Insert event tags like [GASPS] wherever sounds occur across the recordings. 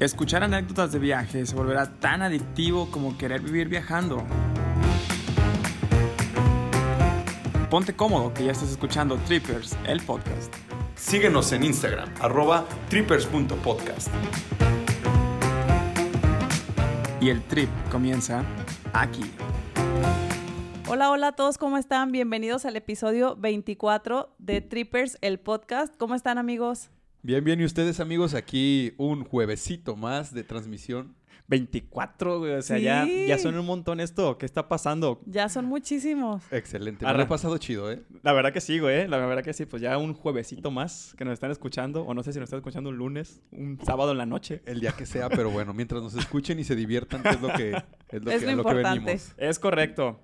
Escuchar anécdotas de viaje se volverá tan adictivo como querer vivir viajando. Ponte cómodo que ya estás escuchando Trippers, el podcast. Síguenos en Instagram, arroba trippers.podcast. Y el trip comienza aquí. Hola, hola a todos, ¿cómo están? Bienvenidos al episodio 24 de Trippers, el podcast. ¿Cómo están amigos? Bien, bien, y ustedes amigos, aquí un juevesito más de transmisión. 24, güey. O sea, ya, Sí. ya son un montón esto. ¿Qué está pasando? Ya son muchísimos. Excelente, me he pasado chido, ¿eh? La verdad que sí, güey. La verdad que sí. Pues ya un juevesito más que nos están escuchando. O no sé si nos están escuchando un lunes, un sábado en la noche. El día que sea, pero bueno, mientras nos escuchen y se diviertan, que es lo que, es lo Es que, lo a lo que importante. venimos. Es correcto.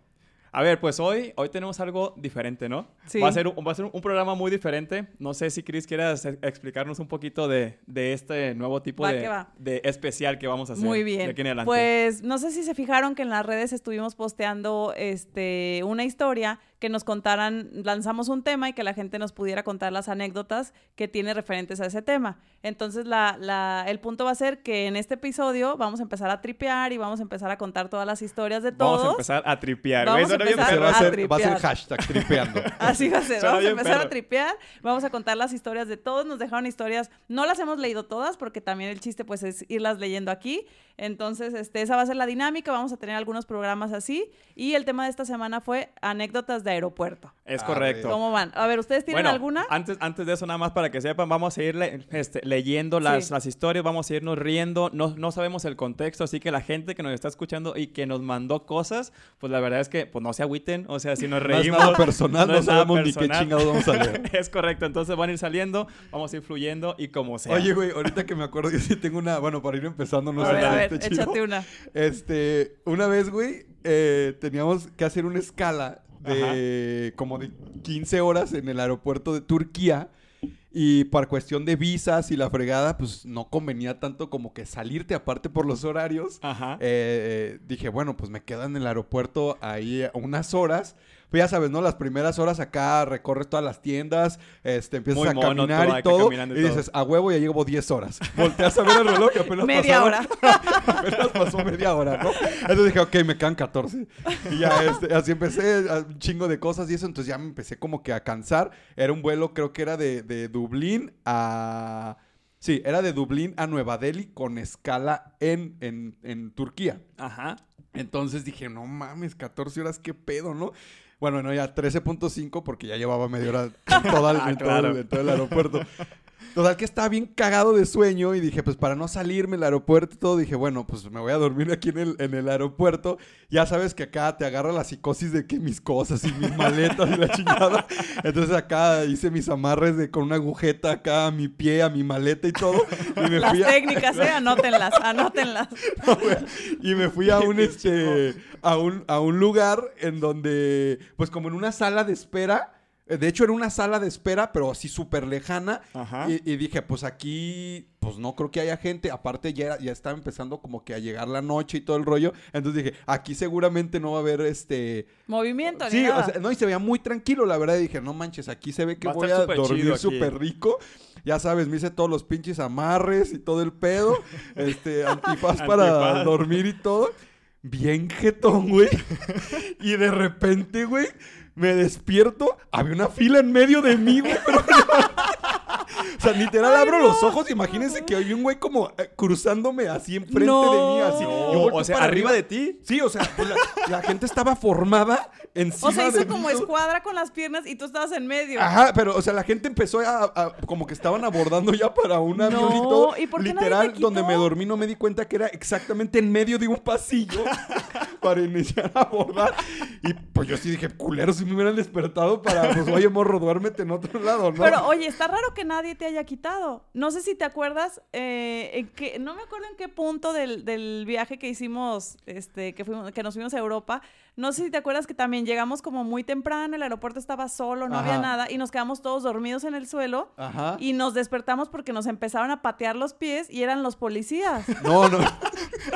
A ver, pues hoy, hoy tenemos algo diferente, ¿no? Sí. Va a ser, un, va a ser un programa muy diferente. No sé si Chris quieras explicarnos un poquito de, de este nuevo tipo de, de especial que vamos a hacer. Muy De bien. aquí en adelante. Pues no sé si se fijaron que en las redes estuvimos posteando este una historia que nos contaran, lanzamos un tema y que la gente nos pudiera contar las anécdotas que tiene referentes a ese tema. Entonces la, la- el punto va a ser que en este episodio vamos a empezar a tripear y vamos a empezar a contar todas las historias de todos. Vamos a empezar a tripear. Vamos a empezar a, a hacer, va a ser tripear. hashtag tripeando. [LAUGHS] Así va a ser. Vamos a empezar a perro. tripear. Vamos a contar las historias de todos. Nos dejaron historias. No las hemos leído todas porque también el chiste pues es irlas leyendo aquí. Entonces, este, esa va a ser la dinámica. Vamos a tener algunos programas así. Y el tema de esta semana fue anécdotas de aeropuerto. Es A correcto. ¿Cómo van? A ver, ¿ustedes tienen Bueno, alguna? Antes, antes de eso, nada más para que sepan, vamos a ir le- este, leyendo las, Sí. las historias, vamos a irnos riendo. No, no sabemos el contexto, así que la gente que nos está escuchando y que nos mandó cosas, pues la verdad es que pues no se agüiten. O sea, si nos [LAUGHS] No es reímos. nada personal, no, nada sabemos ni qué personal. chingados vamos a leer. [LAUGHS] es correcto, entonces van a ir saliendo, vamos a ir fluyendo y como sea. Oye, güey, ahorita que me acuerdo, [LAUGHS] yo sí tengo una, bueno, para ir empezando, no a sé ver, a ver, chido. échate una. Este, una vez, güey, eh, teníamos que hacer una escala de como de 15 horas en el aeropuerto de Turquía. Y por cuestión de visas y la fregada, pues no convenía tanto como que salirte aparte por los horarios. Ajá. Eh, dije, bueno, pues me quedo en el aeropuerto ahí unas horas. Pues ya sabes, ¿no? Las primeras horas acá recorres todas las tiendas, este, empiezas Muy a mono caminar todo, y todo. y todo. dices, a huevo ya llevo 10 horas. [LAUGHS] Volteas a ver el reloj y apenas Media hora. [LAUGHS] apenas pasó media hora, ¿no? Entonces dije, ok, me quedan 14. Y ya este, así empecé a un chingo de cosas y eso. Entonces ya me empecé como que a cansar. Era un vuelo, creo que era de, de Dublín a... Sí, era de Dublín a Nueva Delhi con escala en, en, en Turquía. Ajá. Entonces dije, no mames, 14 horas, qué pedo, ¿no? Bueno, no, ya 13.5 porque ya llevaba media hora en, toda [LAUGHS] Ah, en todo, claro. en todo el aeropuerto. Total que estaba bien cagado de sueño y dije, pues para no salirme del aeropuerto y todo, dije, bueno, pues me voy a dormir aquí en el, en el aeropuerto. Ya sabes que acá te agarra la psicosis de que mis cosas y mis maletas y la chingada. Entonces acá hice mis amarres de, con una agujeta acá a mi pie, a mi maleta y todo. Y me Las fui a- técnicas, ¿eh? Anótenlas, anótenlas. [LAUGHS] no, y me fui a un este a un, a un lugar en donde pues como en una sala de espera de hecho era una sala de espera pero así súper lejana Ajá. y, y dije pues aquí pues no creo que haya gente aparte ya era- ya estaba empezando como que a llegar la noche y todo el rollo entonces dije aquí seguramente no va a haber este Movimiento, ni Sí, nada. o sea, no, y se veía muy tranquilo, la verdad. Y dije, no manches, aquí se ve que Va a voy a dormir súper rico. Ya sabes, me hice todos los pinches amarres y todo el pedo. [LAUGHS] Este, antifaz para Antifaz. dormir y todo. Bien jetón, güey. [LAUGHS] y de repente, güey, me despierto. Había una fila en medio de mí, o sea, literal abro los ojos. Imagínense que había un güey como eh, cruzándome así enfrente de mí, así. No. Yo o sea, para arriba de ti. Sí, o sea, pues la, la gente estaba formada encima O sea, hizo como escuadra con las piernas y tú estabas en medio. Ajá, pero, o sea, la gente empezó a, a- como que estaban abordando ya para un No, avión y todo. ¿y por qué nadie Literal, te quitó? donde me dormí no me di cuenta que era exactamente en medio de un pasillo [LAUGHS] para iniciar a abordar. Y pues yo sí dije, culero, si me hubieran despertado para, pues, oye, morro, duérmete en otro lado, ¿no? Pero oye, está raro que nadie te haya quitado. No sé si te acuerdas, eh, qué- no me acuerdo en qué punto del, del viaje que hicimos, este, que, fuimos, que nos fuimos a Europa. No sé si te acuerdas que también llegamos como muy temprano, el aeropuerto estaba solo, no había nada, y nos quedamos todos dormidos en el suelo. Ajá. Y nos despertamos porque nos empezaron a patear los pies y eran los policías. [LAUGHS] No, no. [LAUGHS]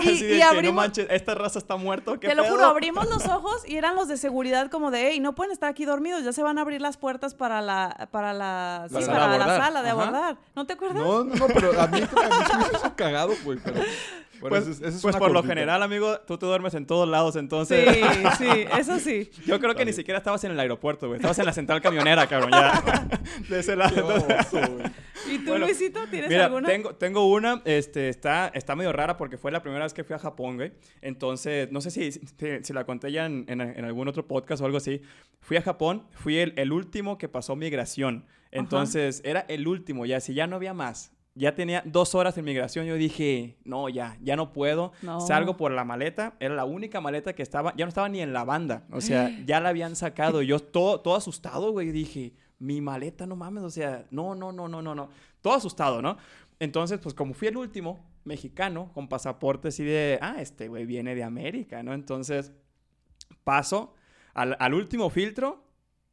Y, Así de y que, abrimos, no manches, esta raza está muerto. ¿qué te lo juro, abrimos los [LAUGHS] ojos y eran los de seguridad como de, hey, no pueden estar aquí dormidos, ya se van a abrir las puertas para la, para la, La sí, sala para de la abordar. sala de Ajá. abordar. ¿No te acuerdas? No, no, no, pero a mí, a mí se me hizo cagado, güey. Pero, bueno, Pues, esa es- esa es pues por lo cortita. general, amigo, tú te duermes en todos lados, Sí, entonces... sí, [LAUGHS] eso sí. Yo creo que ni siquiera estabas en el aeropuerto, güey. Estabas en la central camionera, cabrón, ya. [LAUGHS] De ese lado. Oso. ¿Y tú, Bueno, Luisito, tienes Mira, alguna? tengo, tengo una, este, está, está medio rara porque fue la primera vez que fui a Japón, güey. Entonces, no sé si, si, si la conté ya en, en- en algún otro podcast o algo así. Fui a Japón, fui el, el último que pasó migración. Entonces, era el último, ya, si ya no había más. Ya tenía dos horas en migración, yo dije, no, ya, ya no puedo. No. Salgo por la maleta, era la única maleta que estaba, ya no estaba ni en la banda. O sea, [GASPS] ya la habían sacado. Yo todo, todo asustado, güey, dije, mi maleta, no mames, o sea, no, no, no, no, no, no. Todo asustado, ¿no? Entonces, pues como fui el último mexicano con pasaporte así de, ah, este güey viene de América, ¿no? Entonces, paso al, al último filtro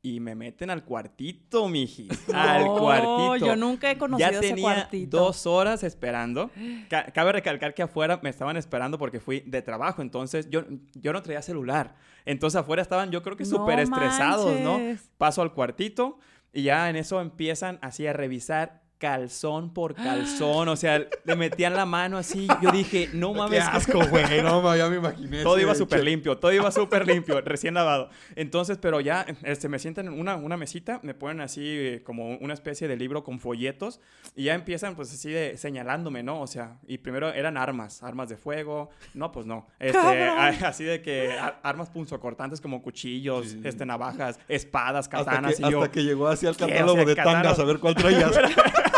y me meten al cuartito, mijis. [LAUGHS] al No, cuartito. yo nunca he conocido Ya ese tenía cuartito. dos horas esperando. [GASPS] Ca- cabe recalcar que afuera me estaban esperando porque fui de trabajo. Entonces yo, yo no traía celular. Entonces afuera estaban yo creo que No súper estresados, ¿no? Paso al cuartito y ya en eso empiezan así a revisar calzón por [GASPS] calzón. O sea, le metían la mano así. Yo dije, no Qué mames. asco, güey. [LAUGHS] No, ma, ya me imaginé. Todo iba súper limpio, todo iba súper limpio, recién lavado. Entonces, pero ya este, me sientan en una, una mesita, me ponen así eh, como una especie de libro con folletos y ya empiezan pues así de señalándome, ¿no? O sea, y primero eran armas, armas de fuego, no, pues no. Este, [LAUGHS] así de que a- armas punzocortantes como cuchillos, Sí. este, navajas, espadas, Hasta katanas que, y yo... hasta que llegó así al ¿Qué? O catálogo de catálogo. tangas a ver cuál traías. [LAUGHS]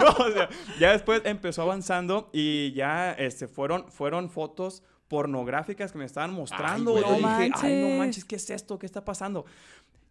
No, [LAUGHS] o sea, ya después empezó avanzando y ya este, fueron, fueron fotos pornográficas que me estaban mostrando. yo No dije, ay, no manches. manches, ¿qué es esto? ¿Qué está pasando?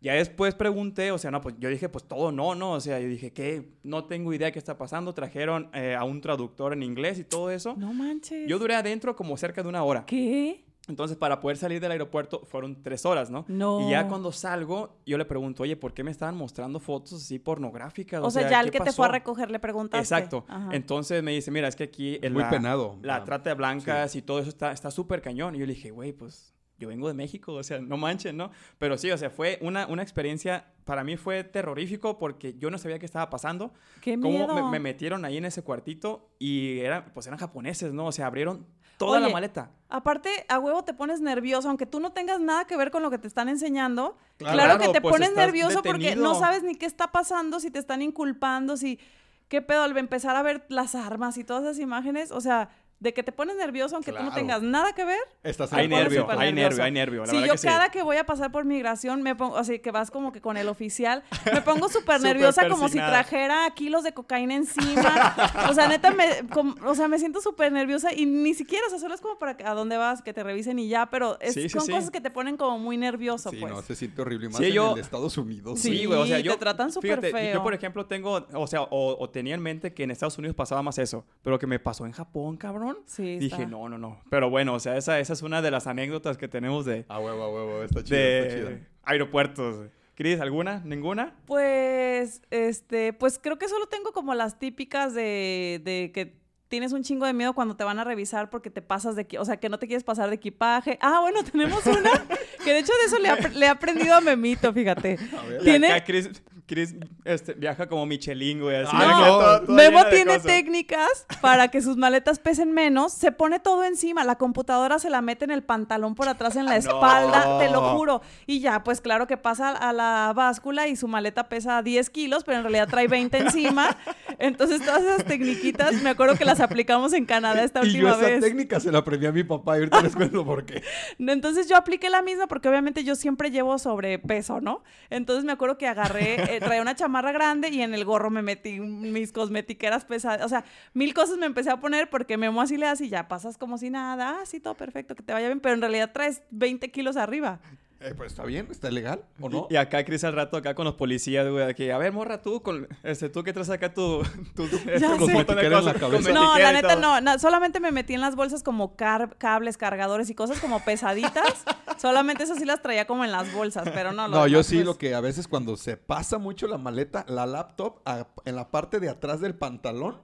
Ya después pregunté, o sea, no, pues yo dije, pues todo no, no, o sea, yo dije, ¿qué? No tengo idea qué está pasando. Trajeron eh, a un traductor en inglés y todo eso. No manches. Yo duré adentro como cerca de una hora. ¿Qué? Entonces, para poder salir del aeropuerto fueron tres horas, ¿no? No. Y ya cuando salgo, yo le pregunto, oye, ¿por qué me estaban mostrando fotos así pornográficas? O, sea, ya el ¿qué que te fue a recoger le preguntaste. Exacto. Ajá. Entonces me dice, mira, es que aquí en Muy la, penado. la Ah, trata de blancas y todo eso está está súper cañón. Y yo le dije, güey, pues yo vengo de México, o sea, no manchen, ¿no? Pero sí, o sea, fue una, una experiencia, para mí fue terrorífico porque yo no sabía qué estaba pasando. ¡Qué Cómo miedo! me, me metieron ahí en ese cuartito y eran, pues eran japoneses, ¿no? O sea, abrieron toda la maleta. Aparte, a huevo te pones nervioso, aunque tú no tengas nada que ver con lo que te están enseñando. Claro. Claro, que te pues pones nervioso porque no sabes ni qué está pasando, si te están inculpando, si qué pedo al empezar a ver las armas y todas esas imágenes, o sea, de que te pones nervioso aunque tú no tengas nada que ver. Estás Hay nervio, hay nervioso. nervio, hay nervio. La Sí, verdad yo que sí. cada que voy a pasar por migración me pongo, o sea, que vas como que con el oficial, me pongo [LAUGHS] súper nerviosa como si trajera kilos de cocaína encima. [LAUGHS] o sea, neta, me, com- o sea, me siento súper nerviosa y ni siquiera, o sea, solo es como para que a dónde vas, que te revisen y ya, pero es, Sí, sí, son sí. casi que te ponen como muy nervioso, Sí, pues. no, se siente horrible. y Más Sí, en yo- el Estados Unidos. Sí, Sí, güey, o sea, te yo... tratan súper feo. Yo, por ejemplo, tengo, o sea, o, o tenía en mente que en Estados Unidos pasaba más eso, pero que me pasó en Japón, cabrón. Sí, Dije, no, no, no. Pero bueno, o sea, esa, esa es una de las anécdotas que tenemos de, A huevo, a huevo. Está chido, está chido. de aeropuertos. Cris, ¿alguna? ¿Ninguna? Pues, este, pues creo que solo tengo como las típicas de, de que tienes un chingo de miedo cuando te van a revisar porque te pasas de, o sea, que no te quieres pasar de equipaje. Ah, bueno, tenemos una que de hecho de eso le, he apre- le he aprendido a Memito, fíjate. [LAUGHS] A ver. Tiene- acá Chris, Chris este, viaja como Michelin, güey. Así que no. todo- todo Memo tiene cosas. técnicas para que sus maletas pesen menos. Se pone todo encima. La computadora se la mete en el pantalón por atrás en la [LAUGHS] espalda, te lo juro. Y ya, pues claro que pasa a la báscula y su maleta pesa 10 kilos, pero en realidad trae 20 encima. [LAUGHS] Entonces todas esas tecniquitas, me acuerdo que las aplicamos en Canadá esta Y yo última esa vez. técnica se la aprendí a mi papá y ahorita les cuento por qué. [LAUGHS] Entonces yo apliqué la misma porque obviamente yo siempre llevo sobrepeso, ¿no? Entonces me acuerdo que agarré, traía una chamarra grande y en el gorro me metí mis cosmetiqueras pesadas. O sea, mil cosas me empecé a poner porque Memo así le hace y ya pasas como si nada. Ah, sí, todo perfecto, que te vaya bien. Pero en realidad traes 20 kilos arriba. Eh, pues está bien, está legal, ¿o no? Y acá Chris al rato acá con los policías, güey, aquí, a ver, morra, tú, con, este, tú que traes acá tu, [LAUGHS] tu, [LAUGHS] este, Cosmetiquera en la cabeza. No, la neta no, Solamente me metí en las bolsas como car- cables, cargadores y cosas como pesaditas. [LAUGHS] solamente esas sí las traía como en las bolsas, pero no. lo No, yo demás, sí pues, lo que a veces cuando se pasa mucho la maleta, la laptop, a- en la parte de atrás del pantalón,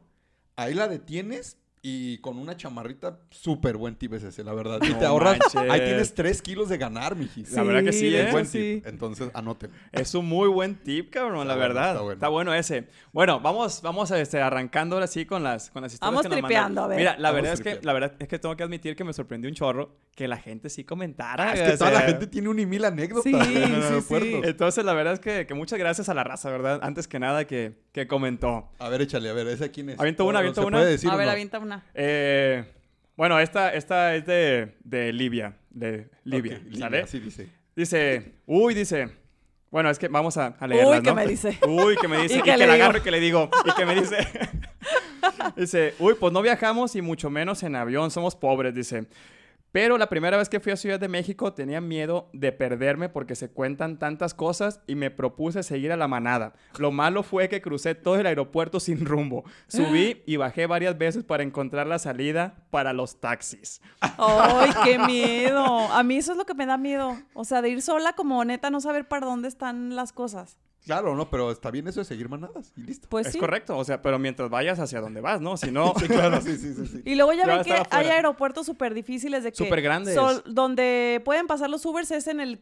ahí la detienes Y con una chamarrita, súper buen tip es ese, la verdad. Y te ahorras. manches. Ahí tienes 3 kilos de ganar, mijis. La verdad que sí, ¿eh? Es hecho, buen sí. tip. Entonces, anoten. Es un muy buen tip, cabrón, Está la bueno, verdad. está bueno. Está bueno ese. Bueno, vamos, vamos a, este, arrancando ahora sí con las, con las historias Vamos que nos tripeando, a ver. Mira, la Vamos verdad, es que, la verdad es que tengo que admitir que me sorprendió un chorro que la gente sí comentara. Ah, es que o toda la gente tiene un y mil anécdotas Sí, [LAUGHS] en sí. Entonces, la verdad es que, que muchas gracias a la raza, ¿verdad? Antes que nada que, que comentó. A ver, échale, a ver, ¿esa quién es? Avienta una, ¿O avienta se una. puede decir A ver, avienta una. Eh, bueno, esta, esta es de, de Libia. De Libia, ¿sale? así dice. Dice, uy, dice. Bueno, es que vamos a, a leerlas, Uy, ¿qué ¿no? me dice? [LAUGHS] Uy, que me dice. ¿Y y qué que le la agarro y que le digo. Y que me dice. [LAUGHS] dice, uy, pues no viajamos y mucho menos en avión. Somos pobres, dice. Pero la primera vez que fui a Ciudad de México tenía miedo de perderme porque se cuentan tantas cosas y me propuse seguir a la manada. Lo malo fue que crucé todo el aeropuerto sin rumbo. Subí y bajé varias veces para encontrar la salida para los taxis. ¡Ay, qué [LAUGHS] miedo! A mí eso es lo que me da miedo. O sea, de ir sola como neta, no saber para dónde están las cosas. Claro, no, pero está bien eso de seguir manadas y listo. Pues es sí. correcto, o sea, pero mientras vayas hacia donde vas, ¿no? Si no, [LAUGHS] Sí, claro, [LAUGHS] sí, sí, sí. sí. Y luego ya ven que hay aeropuertos súper difíciles de que... Súper grandes. sol- donde pueden pasar los Ubers es en el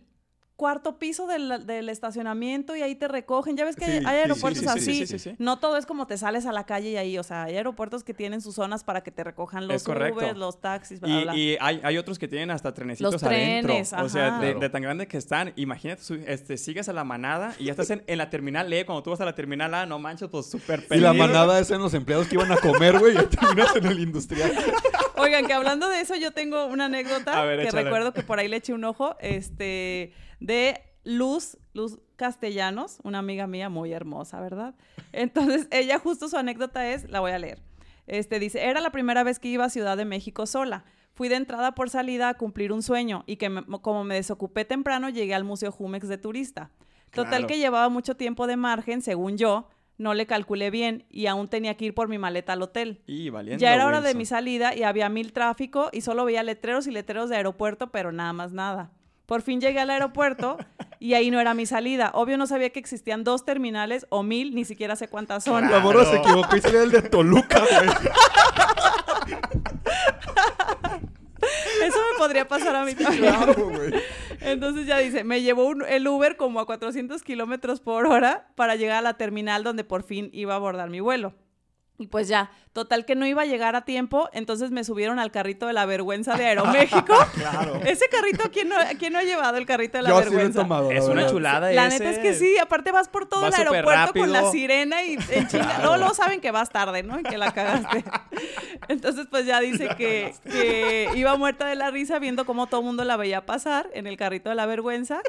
cuarto piso del, del estacionamiento y ahí te recogen. Ya ves que Sí, hay aeropuertos sí, sí, así. sí, sí, sí. No todo es como te sales a la calle y ahí. O sea, hay aeropuertos que tienen sus zonas para que te recojan los. Ubers, los taxis, bla, bla, Y, bla. y hay, hay otros que tienen hasta trenecitos Los adentro. trenes, o sea, de, tan grandes que están. Imagínate, este, sigues a la manada y ya estás en, en la terminal E. Cuando tú vas a la terminal A, no manches, pues súper Y la manada es en los empleados que iban a comer, güey, y ya terminas en el industrial. [LAUGHS] Oigan, que hablando de eso, yo tengo una anécdota ver, que échale. recuerdo que por ahí le eché un ojo, este, de Luz, Luz Castellanos, una amiga mía muy hermosa, ¿verdad? Entonces, [LAUGHS] ella justo su anécdota es, la voy a leer. Este dice, era la primera vez que iba a Ciudad de México sola. Fui de entrada por salida a cumplir un sueño y que me- como me desocupé temprano llegué al Museo Jumex de turista. Total Claro. que llevaba mucho tiempo de margen, según yo, no le calculé bien y aún tenía que ir por mi maleta al hotel. Y valiendo, Ya era hora de mi salida y había mil tráfico y solo veía letreros y letreros de aeropuerto, pero nada más nada. Por fin llegué al aeropuerto y ahí no era mi salida. Obvio no sabía que existían dos terminales o mil, ni siquiera sé cuántas son. La morra se equivocó y sería el de Toluca, güey. Eso me podría pasar a mí también. Claro, güey. Entonces ya dice, me llevó un- el Uber como a 400 kilómetros por hora para llegar a la terminal donde por fin iba a abordar mi vuelo. Y pues ya, total que no iba a llegar a tiempo, entonces me subieron al carrito de la vergüenza de Aeroméxico. [LAUGHS] Claro. Ese carrito, ¿quién no, quién no ha llevado el carrito de la Yo sí lo he vergüenza? tomado, la Es una verdad. chulada La ese. neta es que sí, aparte vas por todo Vas el aeropuerto con la sirena y en chinga. Luego, luego saben que vas tarde, ¿no? Y que la cagaste. [LAUGHS] Entonces, pues ya dice que, que iba muerta de la risa viendo cómo todo el mundo la veía pasar en el carrito de la vergüenza.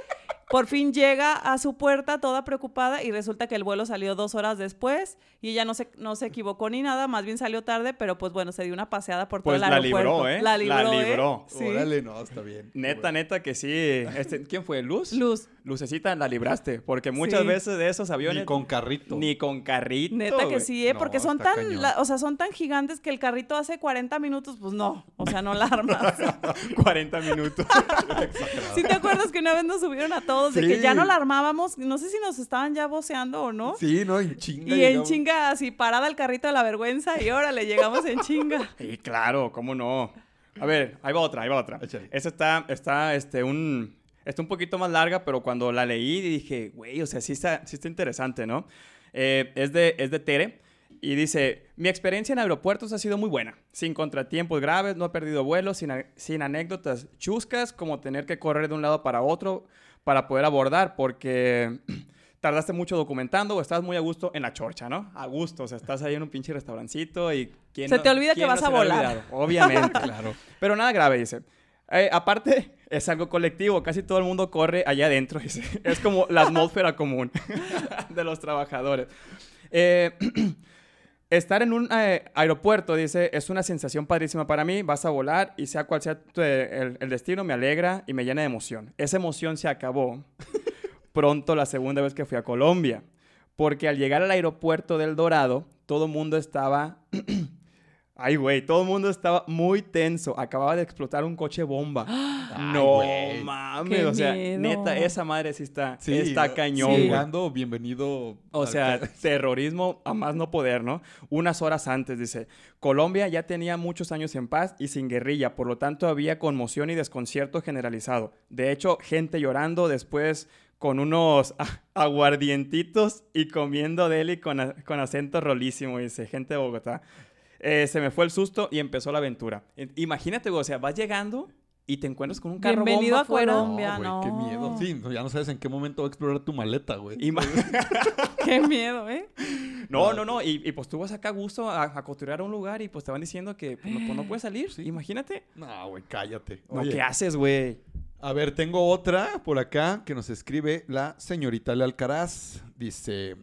Por fin llega a su puerta toda preocupada y resulta que el vuelo salió dos horas después y ella no se, no se equivocó ni nada, más bien salió tarde, pero pues bueno, se dio una paseada por Pues todo el la aeropuerto. libró, ¿eh? La La libró, ¿eh? libró. Sí. Órale, no, está bien. Neta, neta que sí. [LAUGHS] Este, ¿Quién fue? ¿Luz? Luz. Lucecita, la libraste. Porque muchas Sí. veces de esos aviones... Ni con carrito. Ni con carrito, Neta que sí, ¿eh? No, Porque son tan, la- o sea, son tan gigantes que el carrito hace 40 minutos, pues no, o sea, no la [LAUGHS] armas. 40 minutos. [LAUGHS] ¿Sí te acuerdas que una vez nos subieron a todos de que ya Sí. no la armábamos? No sé si nos estaban ya voceando o no. Sí, no, en chinga. Y en llegamos. chinga así parada el carrito de la vergüenza y órale, llegamos en chinga. [LAUGHS] Sí, claro, cómo no. A ver, ahí va otra, ahí va otra. Esta está, está, este, un, está un poquito más larga, pero cuando la leí dije, güey, o sea, sí está, sí está interesante, ¿no? Eh, es, de, es de Tere y dice, mi experiencia en aeropuertos ha sido muy buena, sin contratiempos graves, no he perdido vuelos, sin, sin anécdotas chuscas, como tener que correr de un lado para otro para poder abordar, porque [CLEARS THROAT] tardaste mucho documentando o estás muy a gusto en la chorcha, ¿no? A gusto, o sea, estás ahí en un pinche restaurancito y... ¿quién Se no- te olvida que vas no a volar. olvidado? Obviamente. [LAUGHS] Claro. Pero nada grave, dice. Eh, aparte, es algo colectivo. Casi todo el mundo corre allá adentro, dice. [LAUGHS] Es como la atmósfera común [LAUGHS] de los trabajadores. Eh, [CLEARS THROAT] estar en un eh, aeropuerto, dice, es una sensación padrísima para mí. Vas a volar y sea cual sea tu- el, el destino, me alegra y me llena de emoción. Esa emoción se acabó [LAUGHS] pronto la segunda vez que fui a Colombia. Porque al llegar al aeropuerto del Dorado, todo mundo estaba [CLEARS THROAT] Ay, güey, todo el mundo estaba muy tenso. Acababa de explotar un coche bomba. [GASPS] no güey. mames, Qué o sea, miedo. neta, esa madre sí está, Sí, está cañón, Sí. Llegando, bienvenido. O al sea, terrorismo a más no poder, ¿no? Unas horas antes, dice, Colombia ya tenía muchos años en paz y sin guerrilla, por lo tanto había conmoción y desconcierto generalizado. De hecho, gente llorando después con unos [LAUGHS] aguardientitos y comiendo deli con, con acento rolísimo, dice, gente de Bogotá. Eh, se me fue el susto y empezó la aventura. Imagínate, güey, o sea, vas llegando y te encuentras con un carro Bienvenido bomba a. Colombia. güey, no. qué miedo. Sí, no, ya no sabes en qué momento va a explorar tu maleta, güey. Ima- [LAUGHS] Qué miedo, ¿eh? [LAUGHS] No, no, no. Y, y, pues tú vas acá a gusto a, a costurar a un lugar y pues te van diciendo que pues, no, pues, no puedes salir. Imagínate. No, güey, cállate. No, Oye, ¿Qué haces, güey? A ver, tengo otra por acá que nos escribe la señorita Le Alcaraz. Dice,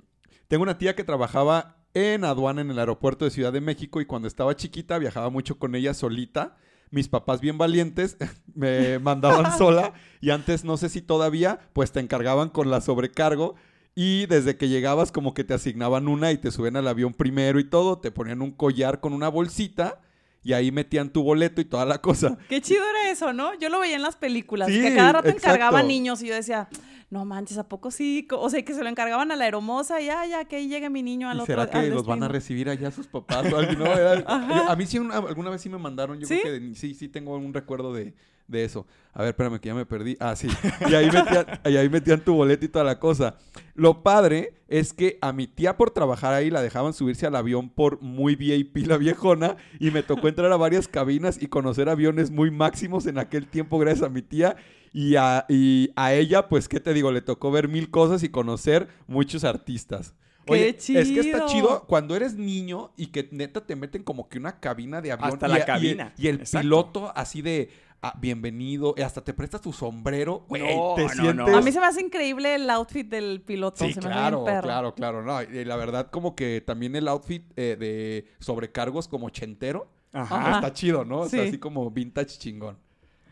tengo una tía que trabajaba en aduana en el aeropuerto de Ciudad de México y cuando estaba chiquita viajaba mucho con ella solita. Mis papás bien valientes [LAUGHS] me [LAUGHS] mandaban [LAUGHS] sola y antes no sé si todavía pues te encargaban con la sobrecargo y desde que llegabas como que te asignaban una y te suben al avión primero y todo, te ponían un collar con una bolsita y ahí metían tu boleto y toda la cosa. Qué chido era eso, ¿no? Yo lo veía en las películas. Sí, que cada rato exacto. encargaban niños y yo decía, no manches, ¿a poco sí? O sea, que se lo encargaban a la hermosa, ya, ya, que ahí llegue mi niño al ¿Y otro será que los van a destino". recibir allá sus papás o? No, [LAUGHS] era- yo- a mí sí una- alguna vez sí me mandaron, yo ¿Sí? creo que de- sí, sí tengo un recuerdo de, de eso. A ver, espérame que ya me perdí. Ah, sí. Y ahí metían, [LAUGHS] y ahí metían tu boleto y toda la cosa. Lo padre es que a mi tía por trabajar ahí la dejaban subirse al avión por muy VIP la viejona y me tocó entrar a varias cabinas y conocer aviones muy máximos en aquel tiempo gracias a mi tía. Y a, y a ella, pues, ¿qué te digo? Le tocó ver mil cosas y conocer muchos artistas. ¡Qué Oye, es que está chido! chido cuando eres niño y que neta te meten como que una cabina de avión. Hasta y, la y- cabina. Y, el Exacto. piloto así de ah, bienvenido. y hasta te prestas tu sombrero. Güey, No, te no, sientes. no. A mí se me hace increíble el outfit del piloto. Sí, se me hace claro, bien claro, claro. No, y la verdad, como que también el outfit eh, de sobrecargos como ochentero. Ajá. Ajá. Está chido, ¿no? O sea, Sí. así como vintage chingón.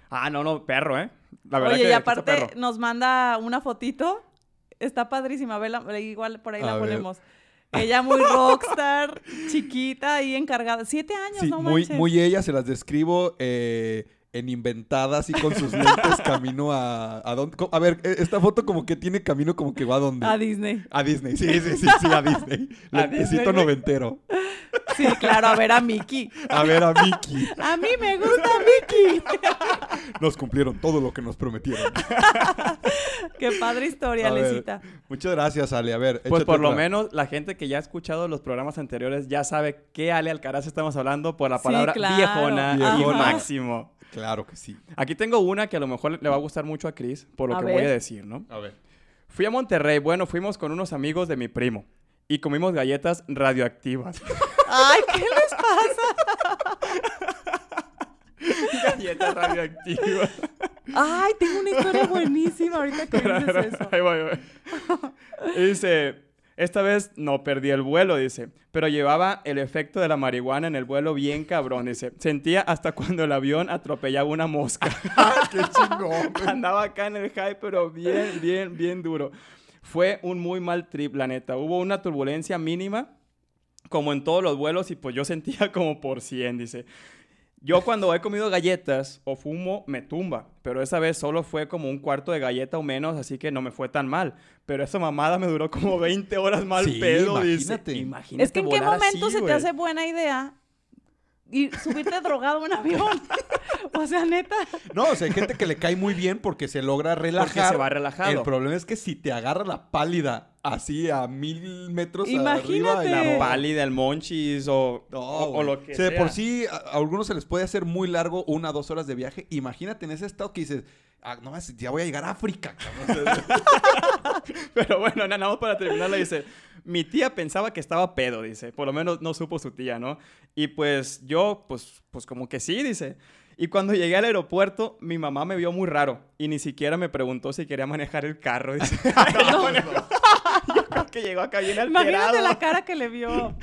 Ah, no, no, perro, ¿eh? La verdad Oye, que y aparte nos manda una fotito. Está padrísima, vela, igual por ahí A la ver. ponemos. Ella muy rockstar, [LAUGHS] chiquita ahí encargada. Siete años, Sí, no muy, manches. muy ella, se las describo eh, en inventada, así con sus lentes, [LAUGHS] camino a... A, dónde- a ver, e- esta foto como que tiene camino como que va a dónde. A Disney. A Disney, sí, sí, sí, sí, a Disney. [LAUGHS] Lentecito noventero. Sí, claro, a ver a Mickey. [LAUGHS] A ver a Mickey. A mí me gusta Mickey. Nos cumplieron todo lo que nos prometieron. Qué padre historia, A ver, Lecita. Muchas gracias, Ale. A ver, Pues por lo menos la gente que ya ha escuchado los programas anteriores ya sabe qué Ale Alcaraz estamos hablando por la Sí, palabra claro. viejona, y Viejona. máximo. Claro que sí. Aquí tengo una que a lo mejor le va a gustar mucho a Chris por lo A que ver. voy a decir, ¿no? A ver. Fui a Monterrey, bueno, fuimos con unos amigos de mi primo y comimos galletas radioactivas. Ay, ¿qué les pasa? [LAUGHS] galletas radioactivas. Ay, tengo una historia buenísima ahorita que dices [LAUGHS] eso. Ahí voy, ahí voy. Dice, esta vez no perdí el vuelo, dice, pero llevaba el efecto de la marihuana en el vuelo bien cabrón, dice. Sentía hasta cuando el avión atropellaba una mosca. [LAUGHS] ¡Qué chingón! Andaba acá en el high, pero bien, bien, bien duro. Fue un muy mal trip, la neta. Hubo una turbulencia mínima, como en todos los vuelos, y pues yo sentía como por 100, dice. Yo cuando he comido galletas o fumo, me tumba. Pero esa vez solo fue como un cuarto de galleta o menos, así que no me fue tan mal. Pero esa mamada me duró como [LAUGHS] 20 horas mal Sí, pedo, dice. imagínate. Imagínate Es que en qué momento así, se te hace buena idea ir subirte [LAUGHS] drogado a un avión. [LAUGHS] o sea, neta. No, o sea, hay gente que le cae muy bien porque se logra relajar. se va relajado. El problema es que si te agarra la pálida así a mil metros arriba Imagínate. y La no- pálida, el monchis o, No, o, o lo que O sea, de sea. por sí, a, a algunos se les puede hacer muy largo una o dos horas de viaje. Imagínate en ese estado que dices, ah, no, más, ya voy a llegar a África. [LAUGHS] Pero bueno, nada más para terminar, le dice, mi tía pensaba que estaba pedo, dice, por lo menos no supo su tía, ¿no? Y pues yo, pues, pues como que sí, dice. Y cuando llegué al aeropuerto, mi mamá me vio muy raro y ni siquiera me preguntó si quería manejar el carro, dice. [LAUGHS] yo creo [LAUGHS] que llegó acá bien alterado. Imagínate la cara que le vio.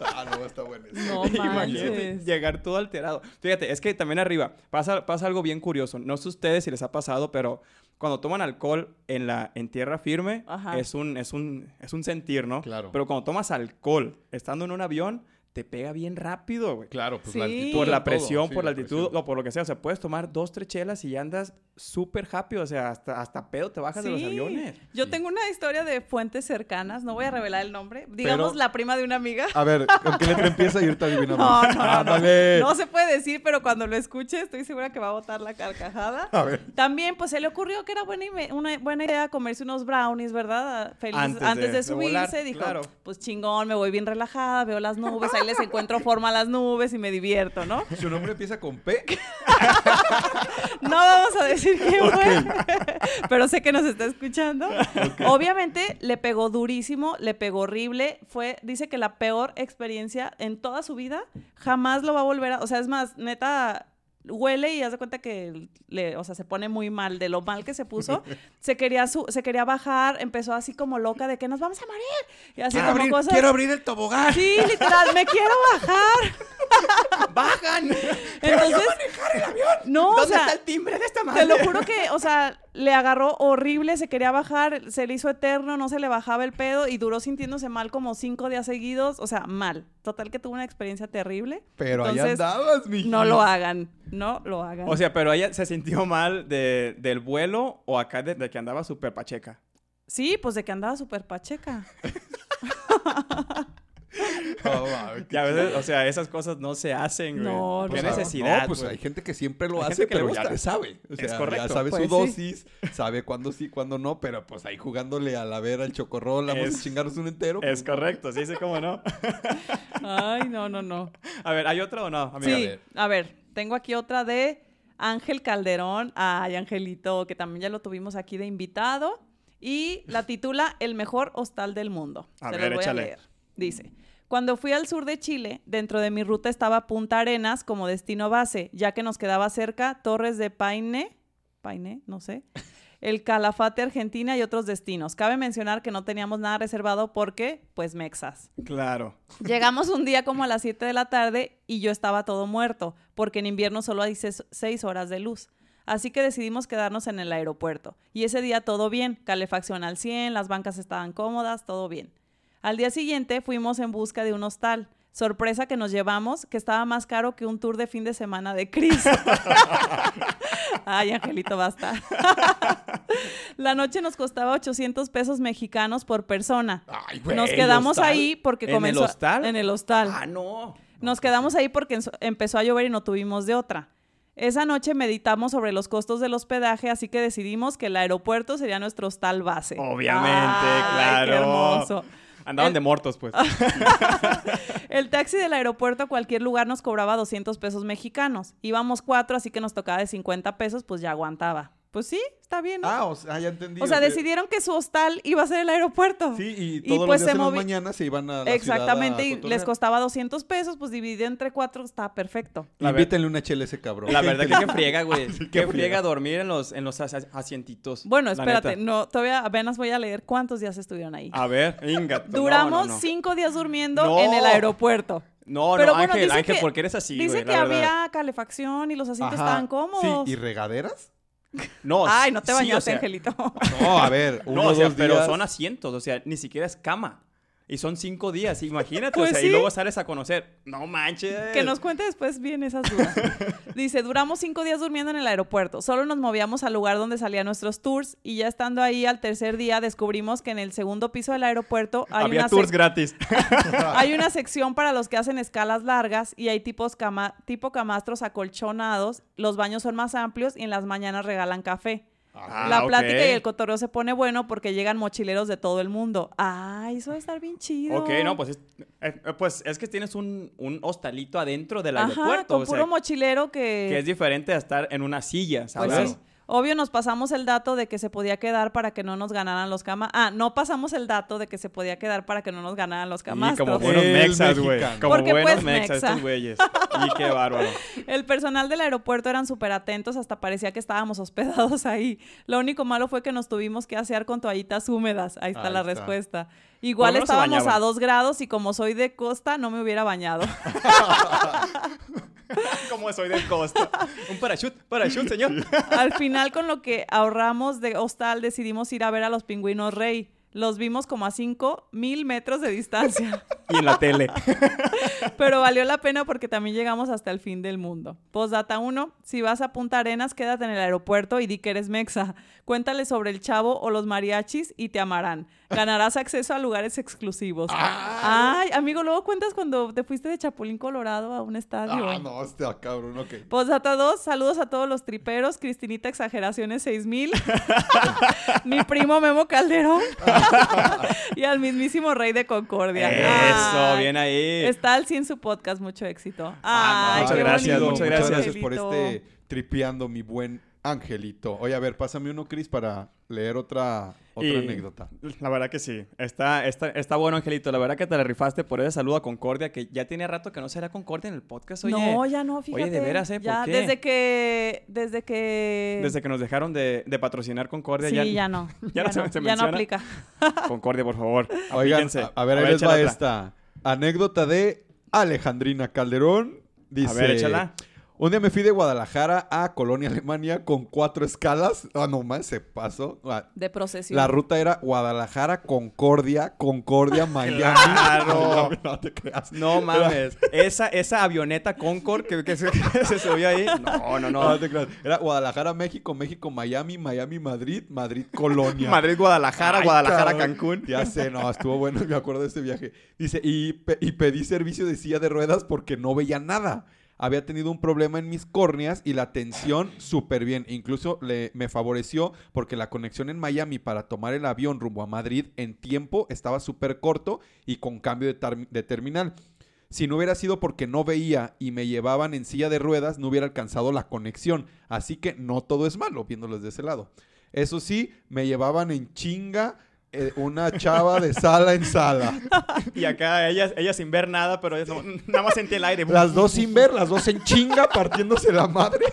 ah, no, está bueno. No [LAUGHS] Imagínate llegar todo alterado. Fíjate, es que también arriba pasa, pasa algo bien curioso. No sé ustedes si les ha pasado, pero cuando toman alcohol en, la, en tierra firme Ajá. es un, es, un, es un sentir, ¿no? Claro. Pero cuando tomas alcohol estando en un avión, te pega bien rápido, güey. Claro, pues Sí. la altitud. Por la presión, sí, por la altitud, presión. o por lo que sea. O sea, puedes tomar dos, tres chelas y ya andas súper rápido. O sea, hasta, hasta pedo te bajas de los aviones. Yo Sí. tengo una historia de fuentes cercanas, no voy a revelar el nombre. Digamos Pero- la prima de una amiga. A ver, ¿con qué letra empieza? Y ahorita adivinamos. [LAUGHS] No, no, no, no. Ándale. No se puede decir, pero cuando lo escuche estoy segura que va a botar la carcajada. A ver. También, pues se le ocurrió que era buena, una buena idea comerse unos brownies, ¿verdad? Feliz, Antes antes, de- de, de subirse. volar, dijo, claro. pues chingón, me voy bien relajada, veo las nubes, ahí les encuentro forma a las nubes y me divierto, ¿no? Su nombre empieza con P. [LAUGHS] No vamos a decir quién fue, [LAUGHS] pero sé que nos está escuchando. Obviamente le pegó durísimo, le pegó horrible. Fue, dice que la peor experiencia en toda su vida. Jamás lo va a volver a. O sea, es más, neta. Huele y haz de cuenta que le, o sea, se pone muy mal de lo mal que se puso. [LAUGHS] Se quería su- se quería bajar, empezó así como loca de que nos vamos a morir. Y así Quiero como abrir, cosas. quiero abrir el tobogán. Sí, literal, me quiero bajar. [LAUGHS] ¡Bajan! [LAUGHS] Entonces, no, o ¿Dónde sea, está el timbre de esta madre? te lo juro que, o sea, le agarró horrible, se quería bajar, se le hizo eterno, no se le bajaba el pedo y duró sintiéndose mal como cinco días seguidos, o sea, mal. Total que tuvo una experiencia terrible. Pero ahí Entonces, andabas, mi No lo hagan, no lo hagan. O sea, pero ella se sintió mal de, del vuelo o acá de, de que andaba súper pacheca. sí, pues de que andaba súper pacheca. [LAUGHS] A veces, o sea, esas cosas no se hacen, güey. No, ¿Qué no. necesidad? No, pues güey? hay gente que siempre lo Hay hace, pero ya le sabe. O Es sea, correcto. Ya sabe Pues su sí. dosis, sabe cuándo sí, cuándo no, pero pues ahí jugándole a la vera, al chocorrol, vamos Es- a chingarnos un entero. Es correcto, sí, sí, cómo no. [LAUGHS] Ay, no, no, no. A ver, ¿hay otra o no, amiga? Sí, ver. a ver, tengo aquí otra de Ángel Calderón. Ay, Angelito, que también ya lo tuvimos aquí de invitado. Y la [LAUGHS] titula El mejor hostal del mundo. A Se ver, los voy échale. a leer. Dice. Cuando fui al sur de Chile, dentro de mi ruta estaba Punta Arenas como destino base, ya que nos quedaba cerca Torres de Paine, Paine, no sé, el Calafate Argentina y otros destinos. Cabe mencionar que no teníamos nada reservado porque, pues, mexas. Claro. Llegamos un día como a las 7 de la tarde y yo estaba todo muerto, porque en invierno solo hay 6 horas de luz. Así que decidimos quedarnos en el aeropuerto. Y ese día todo bien, calefacción al 100, las bancas estaban cómodas, todo bien. Al día siguiente fuimos en busca de un hostal. Sorpresa que nos llevamos, que estaba más caro que un tour de fin de semana de Cris. [LAUGHS] Ay, Angelito, basta. La noche nos costaba 800 pesos mexicanos por persona. Ay, güey. Nos ¿el quedamos hostal? ahí porque ¿En el comenzó hostal? en el hostal. Ah, no. Nos quedamos ahí porque empezó a llover y no tuvimos de otra. Esa noche meditamos sobre los costos del hospedaje, así que decidimos que el aeropuerto sería nuestro hostal base. Obviamente, Ay, claro. Qué hermoso. Andaban El- de muertos, pues. [LAUGHS] El taxi del aeropuerto a cualquier lugar nos cobraba 200 pesos mexicanos. Íbamos cuatro, así que nos tocaba de 50 pesos, pues ya aguantaba. Pues sí, está bien. ¿no? Ah, o sea, ya entendí. o sea, que- decidieron que su hostal iba a ser el aeropuerto. Sí, y Y todos pues los días se movi- mañanas se iban a la Exactamente, ciudad a y les costaba 200 pesos, pues dividido entre cuatro está perfecto. La Invítenle una chela a ese cabrón. La verdad que qué friega, güey. [LAUGHS] qué qué friega. dormir en los, en los asi- asientitos. Bueno, espérate, no, todavía apenas voy a leer cuántos días estuvieron ahí. A ver, inga. [LAUGHS] no, Duramos no, no. cinco días durmiendo No. en el aeropuerto. No, Pero no, bueno, Ángel, Ángel, que- ¿por qué eres así, Dice güey? que La había calefacción y los asientos Ajá. estaban cómodos. Sí, ¿y regaderas? No, [LAUGHS] Ay, no te sí, o bañaste, sea, Angelito. No, a ver, [LAUGHS] uno No, o sea, dos pero días. son asientos, o sea, ni siquiera es cama. Y son cinco días, imagínate, Pues o sea, sí. y luego sales a conocer. No manches. que nos cuente después bien esas dudas. [LAUGHS] Dice, duramos cinco días durmiendo en el aeropuerto. Solo nos movíamos al lugar donde salían nuestros tours y ya estando ahí al tercer día descubrimos que en el segundo piso del aeropuerto hay Había una tours gratis. [LAUGHS] Hay una sección para los que hacen escalas largas y hay tipos cama- tipo camastros acolchonados. Los baños son más amplios y en las mañanas regalan café. Ah, la plática y el cotorreo se pone bueno porque llegan mochileros de todo el mundo. Ay, eso va a estar bien chido. Ok, no, pues es, eh, eh, pues es que tienes un, un hostalito adentro del Ajá, aeropuerto. con o sea, puro mochilero que... que es diferente a estar en una silla, Pues ¿sabes? sí. Obvio, nos pasamos el dato de que se podía quedar para que no nos ganaran los camas. Ah, no pasamos el dato de que se podía quedar para que no nos ganaran los Y camastros. como buenos El mexas, güey. Como Porque, buenos pues, mexas mexa. estos güeyes. Y qué bárbaro. [LAUGHS] El personal del aeropuerto eran súper atentos, hasta parecía que estábamos hospedados ahí. Lo único malo fue que nos tuvimos que asear con toallitas húmedas. Ahí está Ahí la está. respuesta. Igual estábamos a dos grados y como soy de costa, no me hubiera bañado. [LAUGHS] [LAUGHS] [LAUGHS] Como soy del costo. Un parachute, parachute, señor. Al final, con lo que ahorramos de hostal, decidimos ir a ver a los pingüinos rey. Los vimos como a cinco mil metros de distancia. y en la tele. [LAUGHS] Pero valió la pena porque también llegamos hasta el fin del mundo. Postdata 1. Si vas a Punta Arenas, quédate en el aeropuerto y di que eres mexa. Cuéntale sobre el chavo o los mariachis y te amarán. Ganarás acceso a lugares exclusivos. Ay, amigo, luego cuentas cuando te fuiste de Chapulín Colorado a un estadio. Ah, no, está cabrón, ok. Postdata 2, saludos a todos los triperos. Cristinita Exageraciones 6000. [LAUGHS] Mi primo Memo Calderón. [LAUGHS] y al mismísimo Rey de Concordia. Eso, Ay, bien ahí. Está al 100 su podcast, mucho éxito. Ah, muchas qué gracias, bonito, muchas gracias. Muchas gracias por este tripeando, mi buen Angelito. Oye, a ver, pásame uno, Cris, para leer otra, otra Y- anécdota. La verdad que sí. Está, está, está bueno, Angelito. La verdad que te la rifaste por ese saludo a Concordia, que ya tiene rato que no será Concordia en el podcast. Oye, no, ya no, fíjate. Oye, de veras, ¿eh? ¿Por Ya, qué? desde que... Desde que... Desde que nos dejaron de, de patrocinar Concordia, Sí, ya, ya, no. [LAUGHS] ya no se- se ya no aplica. [LAUGHS] Concordia, por favor. Oigan, a, a ver, ahí les va otra. esta anécdota de Alejandrina Calderón. Dice, A ver, échala. Un día me fui de Guadalajara a Colonia, [LAUGHS] Alemania, con cuatro escalas. Ah, no más, se pasó. Ah, De procesión. La ruta era Guadalajara, Concordia, Concordia, [LAUGHS] Miami. Claro. [LAUGHS] Miami, no te creas. No mames. Esa, esa avioneta Concord que, que se, que se subió ahí. No, no, No, no. no te creas. Era Guadalajara, México, México, Miami, Miami, Madrid, Madrid, Colonia. Madrid, Guadalajara, Ay, Guadalajara, cabrón. Cancún. Ya sé, no, estuvo bueno, me acuerdo de este viaje. Dice, y, pe- y pedí servicio de silla de ruedas porque no veía nada. Había tenido un problema en mis córneas y la atención súper bien. Incluso me favoreció porque la conexión en Miami para tomar el avión rumbo a Madrid en tiempo estaba súper corto y con cambio de, de terminal. Si no hubiera sido porque no veía y me llevaban en silla de ruedas, no hubiera alcanzado la conexión. Así que no todo es malo, viéndolos de ese lado. Eso sí, me llevaban en chinga eh, una chava de sala en sala. [LAUGHS] Y acá ella, ella sin ver nada, pero eso, nada más sentí el aire. Las dos sin ver, las dos en chinga, partiéndose la madre.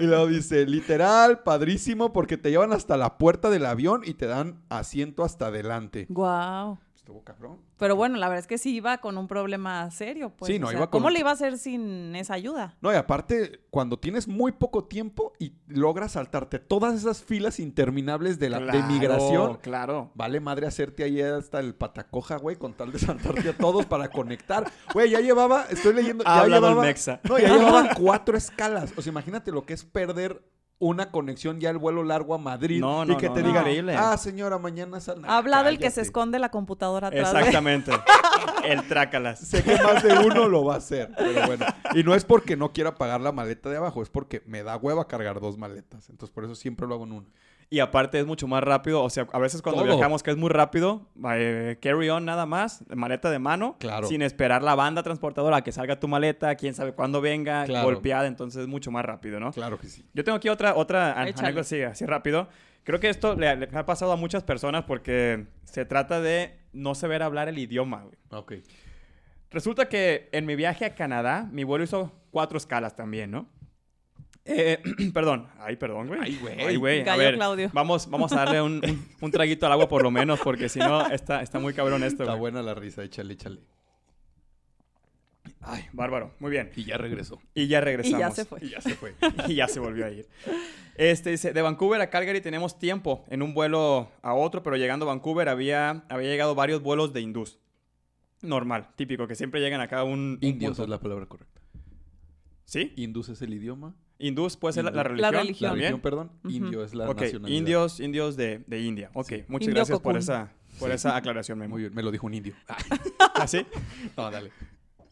Y luego dice, literal, padrísimo, porque te llevan hasta la puerta del avión y te dan asiento hasta adelante. Guau. Estuvo cabrón. Pero bueno, la verdad es que sí iba con un problema serio, pues. Sí, o no, sea, iba con ¿Cómo le iba a hacer sin esa ayuda? No, y aparte, cuando tienes muy poco tiempo y logras saltarte todas esas filas interminables de, la, de Claro, migración, Claro. Vale madre hacerte ahí hasta el patacoja, güey, con tal de saltarte a todos para conectar. Güey, ya llevaba, estoy leyendo, Ha ya hablado el llevaba, Mexa. no, ya llevaba [LAUGHS] cuatro escalas. O sea, imagínate lo que es perder una conexión ya el vuelo largo a Madrid No, y no, que no, te no. digan, Increíble. ah, señora, mañana sal. Ha hablado el que se esconde la computadora atrás. de- Exactamente. [LAUGHS] el trácalas. Sé que más de uno lo va a hacer, pero bueno. Y no es porque no quiera pagar la maleta de abajo, es porque me da hueva cargar dos maletas. Entonces, por eso siempre lo hago en una. Y aparte es mucho más rápido. O sea, a veces cuando Todo. viajamos que es muy rápido, eh, carry on nada más, maleta de mano. Claro. Sin esperar la banda transportadora a que salga tu maleta, quién sabe cuándo venga, Claro. golpeada. Entonces es mucho más rápido, ¿no? Claro que sí. Yo tengo aquí otra, otra anécdota, sí, así rápido. Creo que esto le, le ha pasado a muchas personas porque se trata de no saber hablar el idioma. güey. Ok. Resulta que en mi viaje a Canadá, mi vuelo hizo cuatro escalas también, ¿no? Eh, [CLEARS THROAT] perdón. Ay, perdón, güey. Ay, güey. Ay, güey. A ver, Claudio. Vamos, vamos a darle un, un- un traguito al agua por lo menos, porque si no, está, está muy cabrón esto, Está güey. buena la risa, échale, échale. Ay, bárbaro. Muy bien. Y ya regresó. Y ya regresamos. Y ya se fue. Y ya se fue. [LAUGHS] y ya se volvió a ir. Este dice, de Vancouver a Calgary tenemos tiempo en un vuelo a otro, pero llegando a Vancouver había, había llegado varios vuelos de hindús. Normal, típico, que siempre llegan acá un... Indios es la palabra correcta. ¿Sí? Indus es el idioma. Hindús puede ser la, religión. La religión. La también. religión, perdón. Indio es la ok, nacionalidad. indios, indios de, de India. Ok, Sí. muchas Indio gracias por esa, por esa aclaración, Memo. Muy bien, me lo dijo un indio. [LAUGHS] ¿Así? No, dale.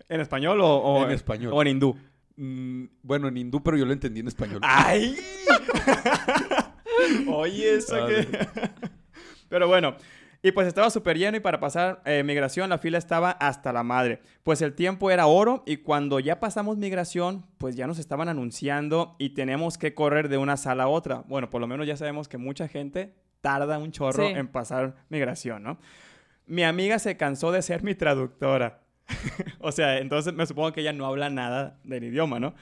¿En español o, o En español. O en hindú. Mm, bueno, en hindú, pero yo lo entendí en español. ¡Ay! [LAUGHS] [LAUGHS] Oye, eso Dale. que... Pero bueno, y pues estaba súper lleno y para pasar eh, migración la fila estaba hasta la madre. Pues el tiempo era oro y cuando ya pasamos migración, pues ya nos estaban anunciando y tenemos que correr de una sala a otra. Bueno, por lo menos ya sabemos que mucha gente tarda un chorro Sí. en pasar migración, ¿no? Mi amiga se cansó de ser mi traductora. [LAUGHS] o sea, entonces me supongo que ella no habla nada del idioma, ¿no?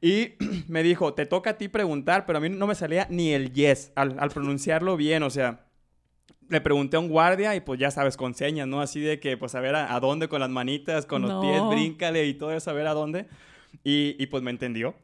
Y [CLEARS THROAT] me dijo, te toca a ti preguntar, pero a mí no me salía ni el yes al, al pronunciarlo bien, o sea, le pregunté a un guardia y pues ya sabes, con señas, ¿no? Así de que pues a ver a, a dónde con las manitas, con los No. pies, bríncale y todo eso, a ver a dónde. Y, y pues me entendió.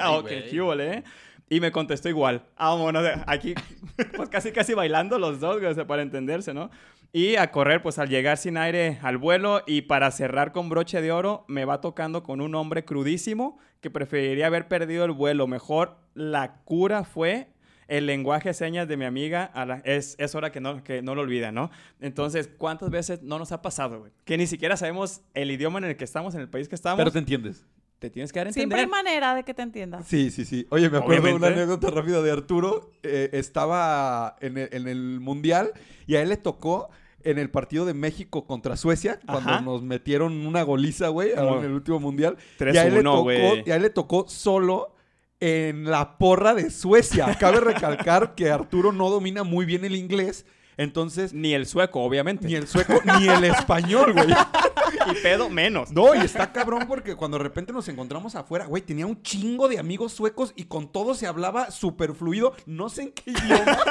Ah, ok, [LAUGHS] güey. qué ¿eh? Y me contestó igual. Ah, bueno, de- aquí, [LAUGHS] pues casi, casi bailando los dos, güey, o sea, para entenderse, ¿no? Y a correr, pues al llegar sin aire al vuelo y para cerrar con broche de oro, me va tocando con un hombre crudísimo que preferiría haber perdido el vuelo. Mejor la cura fue el lenguaje de señas de mi amiga. a la- es, es hora que no, que no lo olvida, ¿no? Entonces, ¿cuántas veces no nos ha pasado, güey? Que ni siquiera sabemos el idioma en el que estamos, en el país que estamos. Pero te entiendes. te tienes que dar a Siempre hay entender. manera de que te entiendas. Sí, sí, sí. Oye, me acuerdo de una anécdota rápida de Arturo. Eh, estaba en el, en el Mundial y a él le tocó en el partido de México contra Suecia, cuando Ajá. nos metieron una goliza, güey, en el último Mundial. y a él le 3-1, tocó, güey. y a él le tocó solo en la porra de Suecia. Cabe recalcar que Arturo no domina muy bien el inglés, entonces Ni el sueco, obviamente. ni el sueco ni el español, güey. [LAUGHS] Y pedo menos. No, y está cabrón porque cuando de repente nos encontramos afuera, güey, tenía un chingo de amigos suecos y con todos se hablaba súper fluido. No sé en qué idioma. [LAUGHS]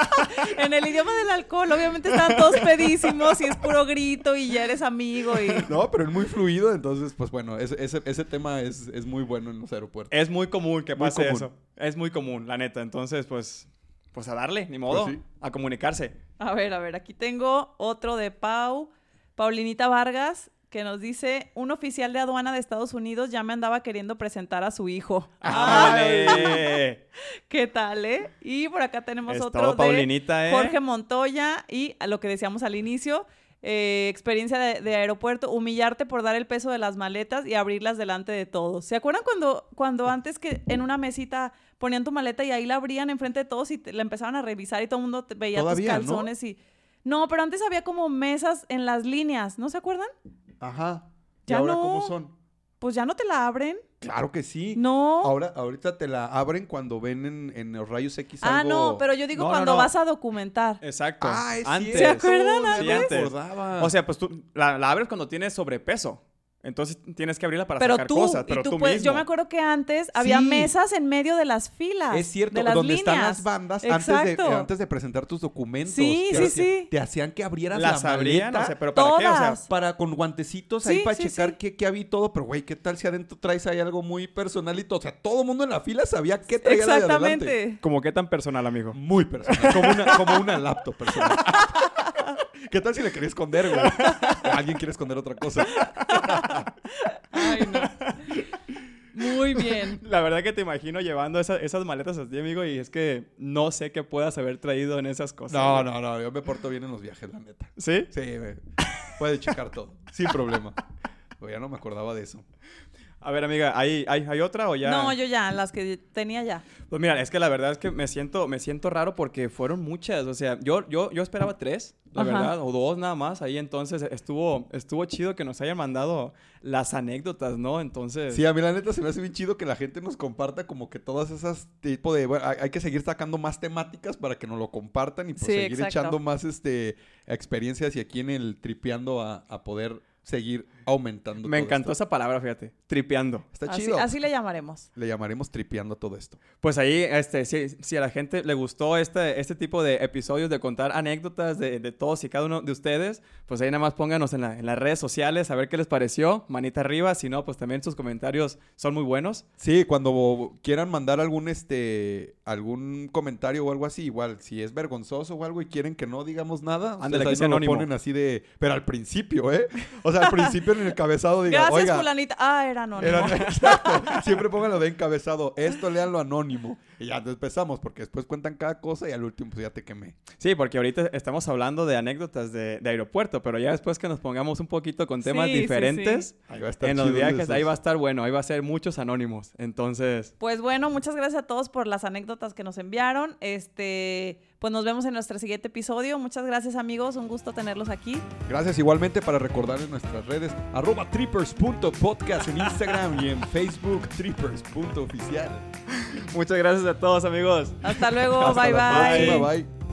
En el idioma del alcohol, obviamente están todos pedísimos y es puro grito y ya eres amigo y... No, pero es muy fluido. Entonces, pues bueno, ese, ese, ese tema es, es muy bueno en los aeropuertos. Es muy común que pase común. eso. Es muy común, la neta. Entonces, pues, pues a darle, ni modo. Pues sí. A comunicarse. A ver, a ver, aquí tengo otro de Pau, Paulinita Vargas, que nos dice, un oficial de aduana de Estados Unidos ya me andaba queriendo presentar a su hijo. ¡Ándale! [LAUGHS] ¿Qué tal, eh? Y por acá tenemos Es otro todo, de Paulinita, ¿eh? Jorge Montoya y a lo que decíamos al inicio, eh, experiencia de, de aeropuerto, humillarte por dar el peso de las maletas y abrirlas delante de todos. ¿Se acuerdan cuando, cuando antes que en una mesita ponían tu maleta y ahí la abrían enfrente de todos y te- la empezaban a revisar y todo el mundo te- veía tus calzones y... No, pero antes había como mesas en las líneas, ¿no se acuerdan? Ajá. ¿Y Ya ahora no. cómo son? Pues ya no te la abren. Claro que sí. No. Ahora, ahorita te la abren cuando ven en, en los rayos X ah, no, pero yo digo No, cuando no. vas a documentar. Exacto. Ah, es antes. ¿Se acuerdan ya Sí, no me antes. O sea, pues tú la, la abres cuando tienes sobrepeso. Entonces tienes que abrirla para pero sacar tú, cosas. y Pero tú tú puedes- yo me acuerdo que antes había Sí. mesas en medio de las filas. Es cierto, de las donde líneas. están las bandas antes de, Exacto. antes de presentar tus documentos. Sí, sí, sí. Te hacían que abrieras Las la abrían, maleta o sea, pero ¿para qué? O sea, para con guantecitos Sí, ahí para sí, checar qué, qué había y todo. Pero, güey, ¿qué tal si adentro traes ahí algo muy personalito? O sea, todo el mundo en la fila sabía qué traía la de adelante. Exactamente. ¿Cómo qué tan personal, amigo? Muy personal. Como una, como una laptop personal. [LAUGHS] ¿Qué tal si le quería esconder, güey? O alguien quiere esconder otra cosa. Ay, no. Muy bien. La verdad que te imagino llevando esa- esas maletas a ti, amigo, y es que no sé qué puedas haber traído en esas cosas. No, güey. no, no. Yo me porto bien en los viajes, la neta. ¿Sí? Sí, me- puede checar todo. Sin problema. Pero ya no me acordaba de eso. A ver, amiga, ¿hay, hay, hay otra o ya? No, yo ya, las que tenía ya. Pues mira, es que la verdad es que me siento, me siento raro porque fueron muchas. O sea, yo, yo, yo esperaba tres, la Ajá. verdad, o dos nada más. Ahí entonces estuvo, estuvo chido que nos hayan mandado las anécdotas, ¿no? Entonces. Sí, a mí la neta se me hace bien chido que la gente nos comparta como que todas esas tipo de... Bueno, hay, hay que seguir sacando más temáticas para que nos lo compartan y pues Sí, seguir exacto. echando más este experiencias y aquí en el tripeando a, a poder seguir aumentando me todo encantó esto. esa palabra, fíjate. Tripeando. Está Así, chido. así le llamaremos. Le llamaremos tripeando todo esto. Pues ahí, este, si, si a la gente le gustó este, este tipo de episodios de contar anécdotas de, de todos y cada uno de ustedes, pues ahí nada más pónganos en, la- en las redes sociales a ver qué les pareció. Manita arriba, si no, pues también sus comentarios son muy buenos. Sí, cuando quieran mandar algún este algún comentario o algo así, igual, si es vergonzoso o algo y quieren que no digamos nada, Ándale, ustedes que ahí sea nos lo ponen así de, pero al principio, ¿eh? O sea, al principio en el encabezado digan, Gracias, oiga, fulanita. Ah, era anónimo. Era- [LAUGHS] exacto. Siempre pónganlo de encabezado. Esto léanlo anónimo. [LAUGHS] Y ya empezamos, porque después cuentan cada cosa y al último pues ya te quemé. Sí, porque ahorita estamos hablando de anécdotas de, de aeropuerto, pero ya después que nos pongamos un poquito con temas Sí, sí, diferentes, Ahí va a estar en los viajes, ahí va a estar bueno, ahí va a ser muchos anónimos. Entonces, Pues bueno, muchas gracias a todos por las anécdotas que nos enviaron. Este, pues nos vemos en nuestro siguiente episodio. Muchas gracias, amigos. Un gusto tenerlos aquí. Gracias igualmente para recordar en nuestras redes arroba trippers.podcast en Instagram y en Facebook trippers.oficial. muchas gracias a todos, amigos. Hasta luego. Hasta bye la bye. próxima, bye.